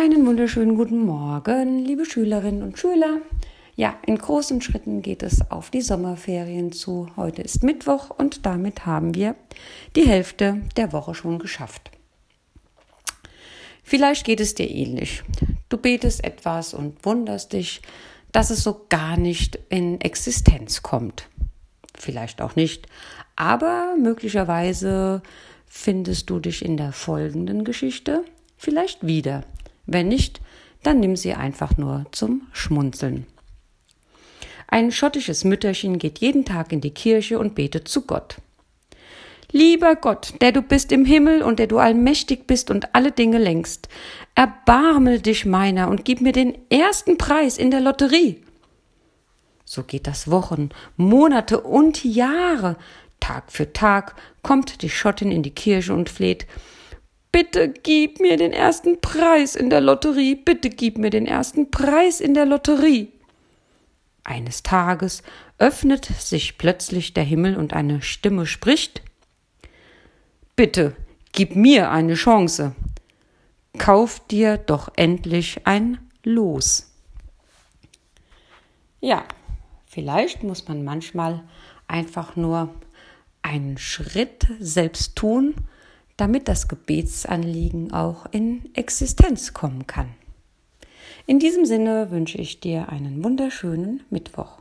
Einen wunderschönen guten Morgen, liebe Schülerinnen und Schüler. Ja, in großen Schritten geht es auf die Sommerferien zu. Heute ist Mittwoch und damit haben wir die Hälfte der Woche schon geschafft. Vielleicht geht es dir ähnlich. Du betest etwas und wunderst dich, dass es so gar nicht in Existenz kommt. Vielleicht auch nicht, aber möglicherweise findest du dich in der folgenden Geschichte vielleicht wieder wenn nicht, dann nimm sie einfach nur zum Schmunzeln. Ein schottisches Mütterchen geht jeden Tag in die Kirche und betet zu Gott. Lieber Gott, der du bist im Himmel und der du allmächtig bist und alle Dinge lenkst, erbarme dich meiner und gib mir den ersten Preis in der Lotterie. So geht das Wochen, Monate und Jahre. Tag für Tag kommt die Schottin in die Kirche und fleht Bitte gib mir den ersten Preis in der Lotterie, bitte gib mir den ersten Preis in der Lotterie. Eines Tages öffnet sich plötzlich der Himmel und eine Stimme spricht Bitte, gib mir eine Chance. Kauf dir doch endlich ein Los. Ja, vielleicht muss man manchmal einfach nur einen Schritt selbst tun, damit das Gebetsanliegen auch in Existenz kommen kann. In diesem Sinne wünsche ich dir einen wunderschönen Mittwoch.